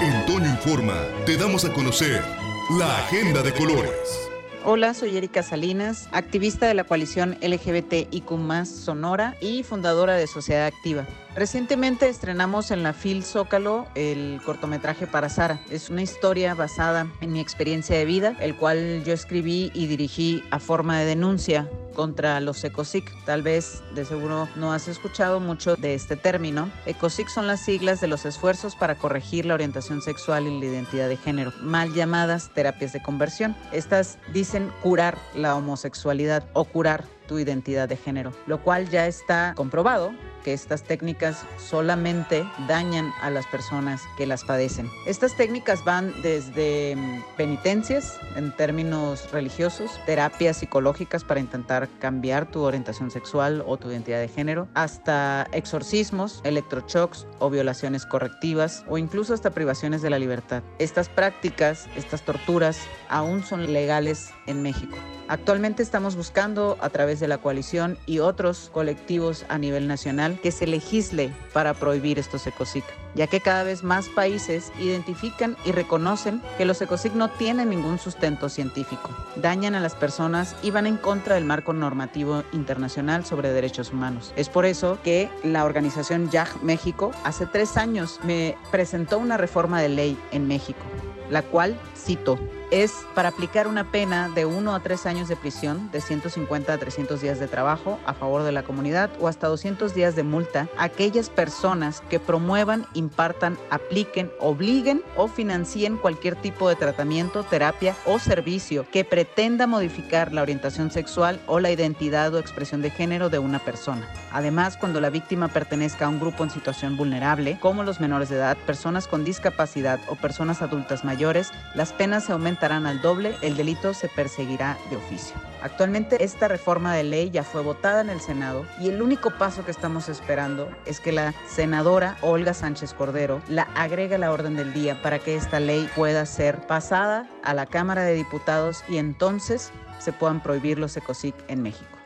En Toño Informa te damos a conocer la agenda de colores. Hola, soy Erika Salinas, activista de la coalición LGBTIQ Sonora y fundadora de Sociedad Activa. Recientemente estrenamos en la FIL Zócalo el cortometraje para Sara. Es una historia basada en mi experiencia de vida, el cual yo escribí y dirigí a forma de denuncia contra los ECOSIC. Tal vez de seguro no has escuchado mucho de este término. ECOSIC son las siglas de los esfuerzos para corregir la orientación sexual y la identidad de género, mal llamadas terapias de conversión. Estas dicen curar la homosexualidad o curar tu identidad de género, lo cual ya está comprobado que estas técnicas solamente dañan a las personas que las padecen. Estas técnicas van desde mm, penitencias en términos religiosos, terapias psicológicas para intentar cambiar tu orientación sexual o tu identidad de género, hasta exorcismos, electroshocks o violaciones correctivas o incluso hasta privaciones de la libertad. Estas prácticas, estas torturas aún son legales en México. Actualmente estamos buscando a través de la coalición y otros colectivos a nivel nacional que se legisle para prohibir estos ecosic, ya que cada vez más países identifican y reconocen que los ecosic no tienen ningún sustento científico, dañan a las personas y van en contra del marco normativo internacional sobre derechos humanos. Es por eso que la organización YAG México hace tres años me presentó una reforma de ley en México la cual, cito, es para aplicar una pena de 1 a 3 años de prisión, de 150 a 300 días de trabajo a favor de la comunidad o hasta 200 días de multa a aquellas personas que promuevan, impartan, apliquen, obliguen o financien cualquier tipo de tratamiento, terapia o servicio que pretenda modificar la orientación sexual o la identidad o expresión de género de una persona. Además, cuando la víctima pertenezca a un grupo en situación vulnerable, como los menores de edad, personas con discapacidad o personas adultas mayores, las penas se al doble, el delito se perseguirá de oficio. Actualmente esta reforma de ley ya fue votada en el Senado y el único paso que estamos esperando es que la senadora Olga Sánchez Cordero la agregue a la orden del día para que esta ley pueda ser pasada a la Cámara de Diputados y entonces se puedan prohibir los ECOSIC en México.